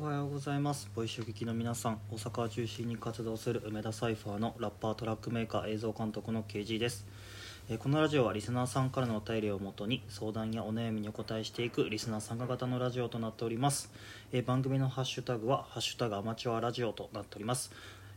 おはようございます。ボイシーお聴きの皆さん大阪を中心に活動する梅田サイファーのラッパートラックメーカー映像監督の KG です。このラジオはリスナーさんからのお便りをもとに相談やお悩みにお答えしていくリスナー参加型のラジオとなっております、番組のハッシュタグは「ハッシュタグアマチュアラジオ」となっております、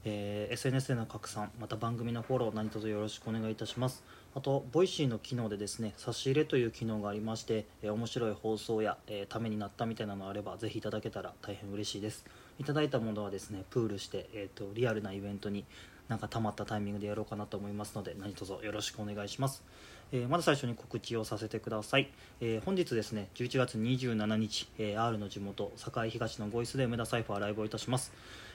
えー SNS での拡散また番組のフォロー何卒よろしくお願いいたします。あとボイシーの機能でですね差し入れという機能がありまして、えー面白い放送や、えーためになったみたいなのあればぜひいただけたら大変嬉しいです。いただいたものはですねプールして、えー、とリアルなイベントになんか溜まったタイミングでやろうかなと思いますので何卒よろしくお願いします、えーまず最初に告知をさせてください、えー本日ですね11月27日、えー R の地元堺東のゴイスで梅田サイファーライブをいたします。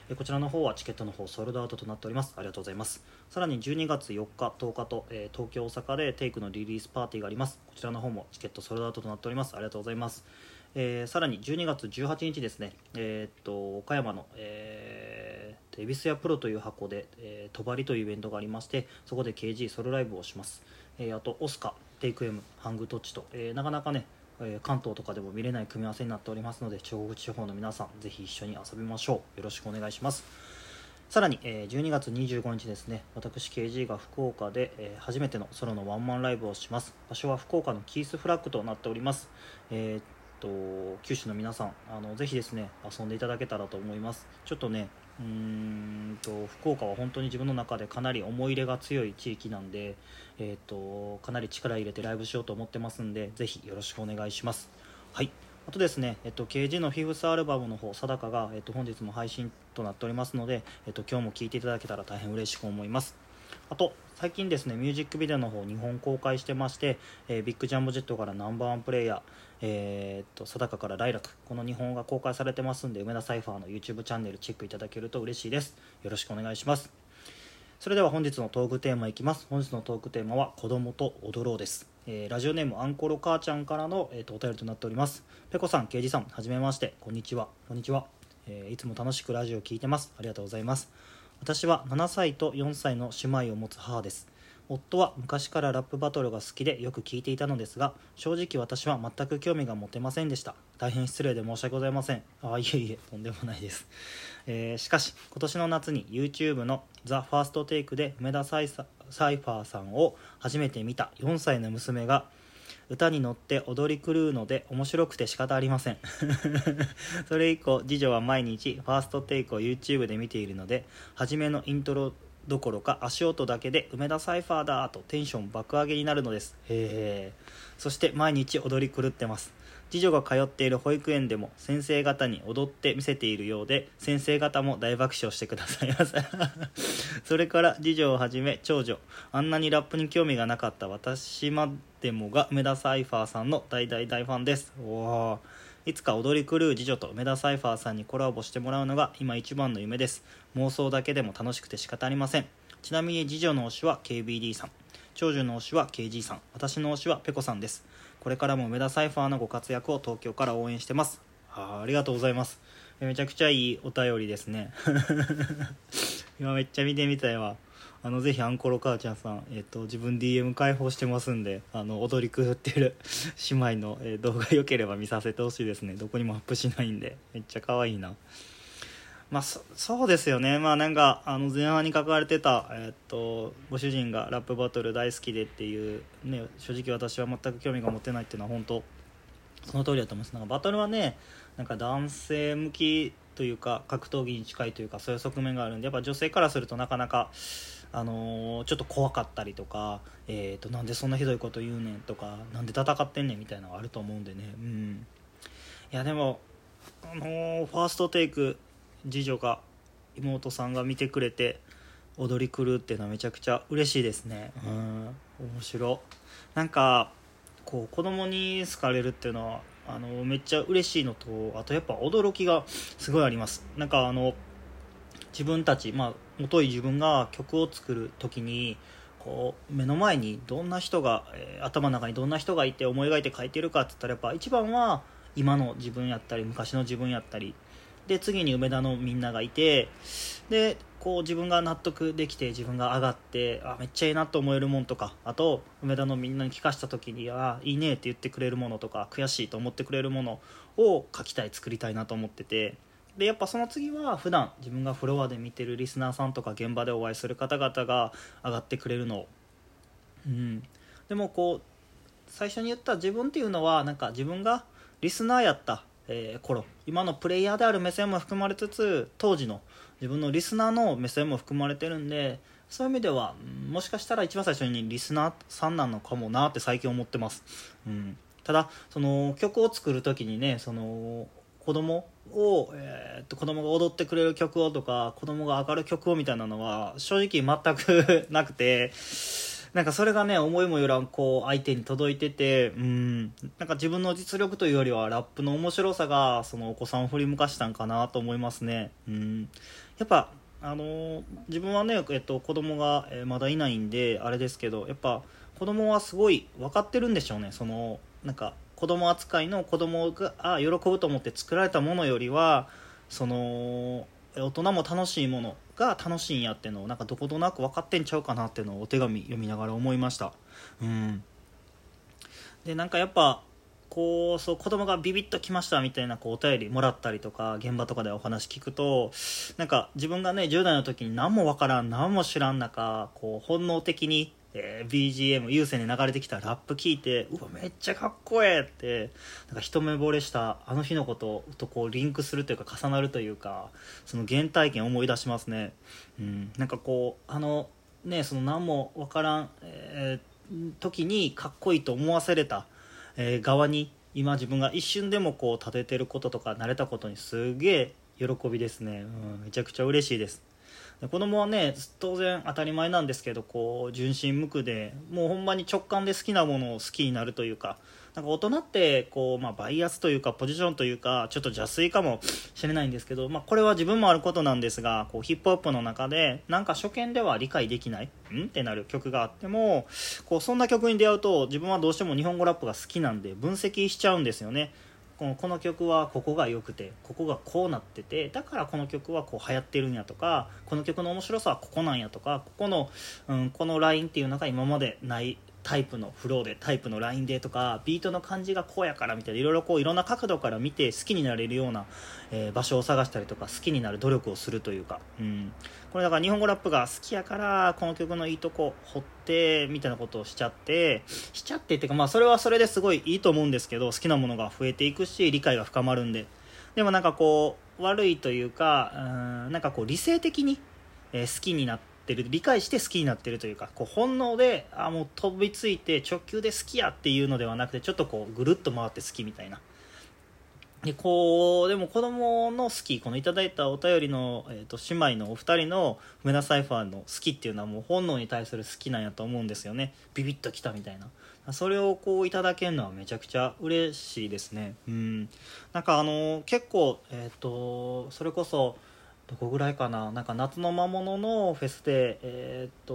えこちらの方はチケットの方ソールドアウトとなっております。ありがとうございます。さらに12月4日10日と、え東京大阪でテイクのリリースパーティーがあります。こちらの方もチケットソールドアウトとなっております。ありがとうございます。えさらに12月18日ですね、えっと岡山の、えー、恵比寿屋プロという箱で、えー、帳というイベントがありましてそこで KG ソロライブをします、えーあとオスカテイク M ハングトッチと、えーなかなかねえ関東とかでも見れない組み合わせになっておりますので中国地方の皆さんぜひ一緒に遊びましょう。よろしくお願いします。さらに、え12月25日ですね私 KG が福岡で、え初めてのソロのワンマンライブをします。場所は福岡のキースフラッグとなっております。えーと九州の皆さんあのぜひですね遊んでいただけたらと思います。ちょっとねうんと福岡は本当に自分の中でかなり思い入れが強い地域なんで、えーっとかなり力入れてライブしようと思ってますんでぜひよろしくお願いします。はい。あとですね、えっと、KG のフィフスアルバムの方、定かが、えっと、本日も配信となっておりますので、えっと、今日も聴いていただけたら大変嬉しく思います。あと、最近ですね、ミュージックビデオの方、2本公開してまして、えービッグジャンボジェットからナンバーワンプレイヤー、えーっと、定かからライラク、この2本が公開されてますんで、梅田サイファーの YouTube チャンネルチェックいただけると嬉しいです。よろしくお願いします。それでは本日のトークテーマいきます。本日のトークテーマは子供と踊ろうです、えーラジオネームアンコロ母ちゃんからの、えー、とお便りとなっております。ペコさん、ケイジさん、はじめましてこんにちは。こんにちは、えいつも楽しくラジオを聞いてます。ありがとうございます。私は7歳と4歳の姉妹を持つ母です。夫は昔からラップバトルが好きでよく聞いていたのですが正直私は全く興味が持てませんでした。大変失礼で申し訳ございません。あいえいえとんでもないです、えーしかし今年の夏に YouTube の「ザ・ファーストテイクで梅田サイササイファーさんを初めて見た4歳の娘が歌に乗って踊り狂うので面白くて仕方ありません。それ以降次女は毎日ファーストテイクを YouTube で見ているので初めのイントロどころか足音だけで梅田サイファーだとテンション爆上げになるのです。へえそして毎日踊り狂ってます。次女が通っている保育園でも先生方に踊って見せているようで先生方も大爆笑してくださいませ それから次女をはじめ長女あんなにラップに興味がなかった私までもが梅田サイファーさんの大大大ファンです。おー。いつか踊り狂う次女と梅田サイファーさんにコラボしてもらうのが今一番の夢です。妄想だけでも楽しくて仕方ありません。ちなみに次女の推しは KBD さん。長女の推しは KG さん。私の推しはペコさんです。これからも梅田サイファーのご活躍を東京から応援してます。あありがとうございます。めちゃくちゃいいお便りですね。今めっちゃ見てみたいわ。あのぜひアンコロ母ちゃんさん、えっと自分 DM 開放してますんであの踊り狂ってる 姉妹の、えー動画よければ見させてほしいですね。どこにもアップしないんで。めっちゃ可愛いな。まあ、そうですよね、まあ、なんかあの前半に書かれてた、えっとご主人がラップバトル大好きでっていう、ね、正直私は全く興味が持てないっていうのは本当その通りだと思います。なんかバトルはねなんか男性向きというか格闘技に近いというかそういう側面があるんでやっぱ女性からするとなかなか、あのーちょっと怖かったりとか、えー、となんでそんなひどいこと言うねんとかなんで戦ってんねんみたいなのがあると思うんでね。うん。いやでも、あのーファーストテイク次女が妹さんが見てくれて踊り狂うっていうのはめちゃくちゃ嬉しいですね。うん。面白。なんかこう子供に好かれるっていうのはあのめっちゃ嬉しいのとあとやっぱ驚きがすごいあります。なんかあの自分たちまあ元い自分が曲を作る時にこう目の前にどんな人が、えー頭の中にどんな人がいて思い描いて書いてるかって言ったらやっぱ一番は今の自分やったり昔の自分やったりで次に梅田のみんながいてでこう自分が納得できて自分が上がってあめっちゃいいなと思えるもんとかあと梅田のみんなに聞かした時にあいいねって言ってくれるものとか悔しいと思ってくれるものを書きたい作りたいなと思っててでやっぱその次は普段自分がフロアで見てるリスナーさんとか現場でお会いする方々が上がってくれるの。うん。でもこう最初に言った自分っていうのはなんか自分がリスナーやった、えー、頃今のプレイヤーである目線も含まれつつ当時の自分のリスナーの目線も含まれてるんでそういう意味ではもしかしたら一番最初にリスナーさんなのかもなって最近思ってます、うん、ただその曲を作る時にねその子供を、えー、っと子供が踊ってくれる曲をとか子供が上がる曲をみたいなのは正直全く なくてなんかそれがね思いもよらんこう相手に届いててうん。なんか自分の実力というよりはラップの面白さがそのお子さんを振り向かしたんかなと思いますね。うん。やっぱあの、自分はね、えっと、子供が、まだいないんであれですけどやっぱ子供はすごい分かってるんでしょうね。そのなんか子供扱いの子供が喜ぶと思って作られたものよりはその大人も楽しいものが楽しいんやってのをなんかどことなく分かってんちゃうかなっていうのをお手紙読みながら思いました。うん。でなんかやっぱこうそう子供がビビッときましたみたいなこうお便りもらったりとか現場とかでお話聞くとなんか自分がね10代の時に何も分からん何も知らん中こう本能的にえー、BGM 優先で流れてきたラップ聞いてうわめっちゃかっこええってなんか一目惚れしたあの日のこととこうリンクするというか重なるというかその原体験思い出しますね、うん、なんかこうあのねその何も分からん、えー、時にかっこいいと思わせれた、えー、側に今自分が一瞬でもこう立ててることとか慣れたことにすげえ喜びですね、うん、めちゃくちゃ嬉しいです。子供はね当然当たり前なんですけどこう純真無垢でもうほんまに直感で好きなものを好きになるというかなんか大人ってこう、まあ、バイアスというかポジションというかちょっと邪推かもしれないんですけど、まあ、これは自分もあることなんですがこうヒップホップの中でなんか初見では理解できないん？ってなる曲があってもこうそんな曲に出会うと自分はどうしても日本語ラップが好きなんで分析しちゃうんですよね。このこの曲はここが良くてここがこうなっててだからこの曲はこう流行ってるんやとかこの曲の面白さはここなんやとかここの、うん、このラインっていうのが今までないタイプのフローでタイプのラインでとかビートの感じがこうやからみたいないろいろこういろんな角度から見て好きになれるような、えー、場所を探したりとか好きになる努力をするというか、うん、これだから日本語ラップが好きやからこの曲のいいとこ掘ってみたいなことをしちゃってしちゃってっていうかまあそれはそれですごいいいと思うんですけど好きなものが増えていくし理解が深まるんで。でもなんかこう悪いというかうんなんかこう理性的に、えー、好きになってってる理解して好きになってるというかこう本能であもう飛びついて直球で好きやっていうのではなくてちょっとこうぐるっと回って好きみたいな。でこうでも子供の好きこのいただいたお便りの、えーと、姉妹のお二人の梅田サイファーの好きっていうのはもう本能に対する好きなんやと思うんですよね。ビビッときたみたいな。それをこういただけるのはめちゃくちゃ嬉しいですね。うん。なんかあの結構えっ、ー、とそれこそどこぐらいかな？なんか夏の魔物のフェスで、えー、っと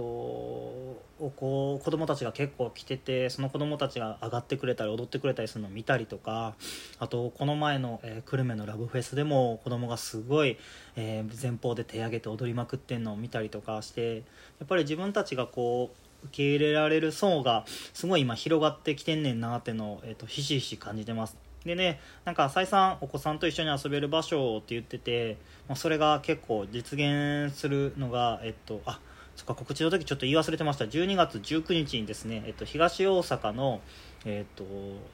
こう子供たちが結構来ててその子供たちが上がってくれたり踊ってくれたりするのを見たりとかあとこの前の、えー、久留米のラブフェスでも子供がすごい、えー、前方で手上げて踊りまくってんのを見たりとかしてやっぱり自分たちがこう受け入れられる層がすごい今広がってきてんねんなってのを、えーとひしひし感じてます。でねなんか再三お子さんと一緒に遊べる場所って言ってて、まあ、それが結構実現するのがえっとあそっか告知の時ちょっと言い忘れてました。12月19日にですね、えっと、東大阪の、えっと、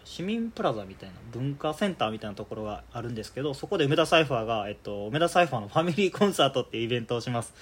市民プラザみたいな文化センターみたいなところがあるんですけどそこで梅田サイファーが、えっと、梅田サイファーのファミリーコンサートっていうイベントをします。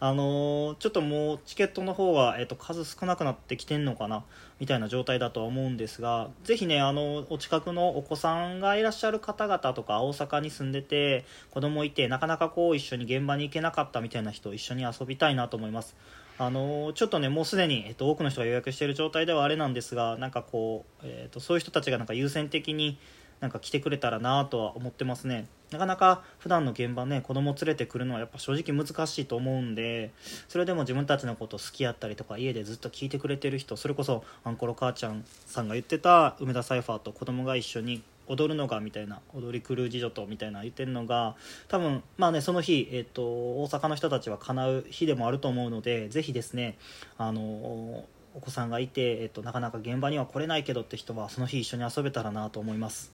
あのー、ちょっともうチケットの方が、えーと、数少なくなってきてんのかなみたいな状態だとは思うんですがぜひねあのお近くのお子さんがいらっしゃる方々とか大阪に住んでて子供いてなかなかこう一緒に現場に行けなかったみたいな人一緒に遊びたいなと思います。あの、ちょっとねもうすでに、えっと、多くの人が予約している状態ではあれなんですがなんかこう、えっと、そういう人たちがなんか優先的になんか来てくれたらなとは思ってますね。なかなか普段の現場ね子供連れてくるのはやっぱ正直難しいと思うんでそれでも自分たちのこと好きやったりとか家でずっと聞いてくれてる人それこそあんころ母ちゃんさんが言ってた梅田サイファーと子供が一緒に踊るのがみたいな踊り狂う次女とみたいな言ってるのが多分まあねその日、えーと、大阪の人たちは叶う日でもあると思うのでぜひですねあのお子さんがいて、えーとなかなか現場には来れないけどって人はその日一緒に遊べたらなと思います。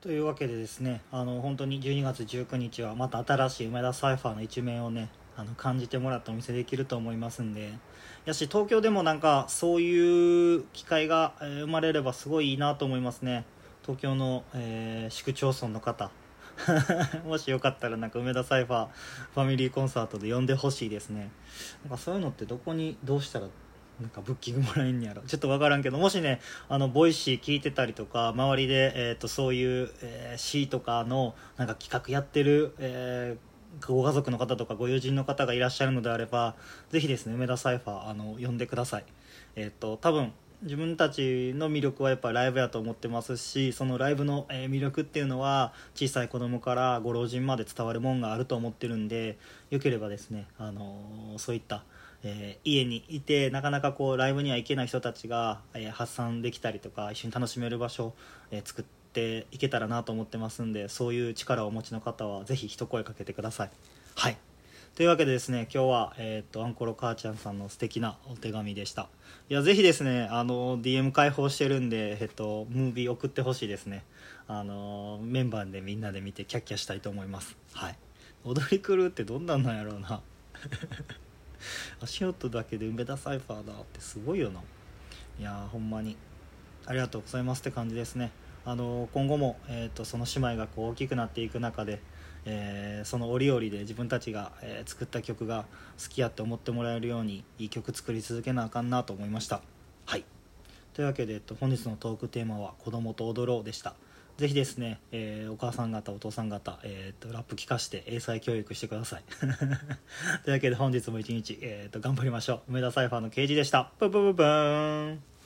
というわけでですねあの本当に12月19日はまた新しい梅田サイファーの一面をねあの感じてもらってお見せできると思いますんでやし東京でもなんかそういう機会が生まれればすごいいいなと思いますね。東京の、えー市区町村の方。もしよかったらなんか梅田サイファーファミリーコンサートで呼んでほしいですね。なんかそういうのってどこにどうしたらなんかブッキングもらえんやろ。ちょっと分からんけどもしねあのボイシー聞いてたりとか周りで、えー、とそういう、えー、C とかのなんか企画やってる、えーご家族の方とかご友人の方がいらっしゃるのであればぜひですね梅田サイファーあの呼んでください。えっ、と多分自分たちの魅力はやっぱライブやと思ってますしそのライブの、魅力っていうのは小さい子供からご老人まで伝わるもんがあると思ってるんでよければですね、あのそういった、えー家にいてなかなかこうライブには行けない人たちが、えー発散できたりとか一緒に楽しめる場所、えー作っていけたらなと思ってますんでそういう力をお持ちの方はぜひ一声かけてください。はいというわけでですね今日は、えー、とアンコロ母ちゃんさんの素敵なお手紙でした。いやぜひですねあの DM 開放してるんで、えっと、ムービー送ってほしいですね。あのメンバーでみんなで見てキャッキャしたいと思います。はい。踊り狂うってどんなんなんやろうな。足音だけで梅田サイファーだってすごいよな。いやほんまに。ありがとうございますって感じですね。あの今後も、えー、とその姉妹がこう大きくなっていく中で、えーその折々で自分たちが、え作った曲が好きやって思ってもらえるようにいい曲作り続けなあかんなと思いました。はい。というわけで、えっと、本日のトークテーマは「子供と踊ろう」でした。ぜひですね、えーお母さん方お父さん方、えー、とラップ聞かして英才教育してください。というわけで本日も一日、えー、と頑張りましょう。梅田サイファーの刑事でした。ブブブブーン。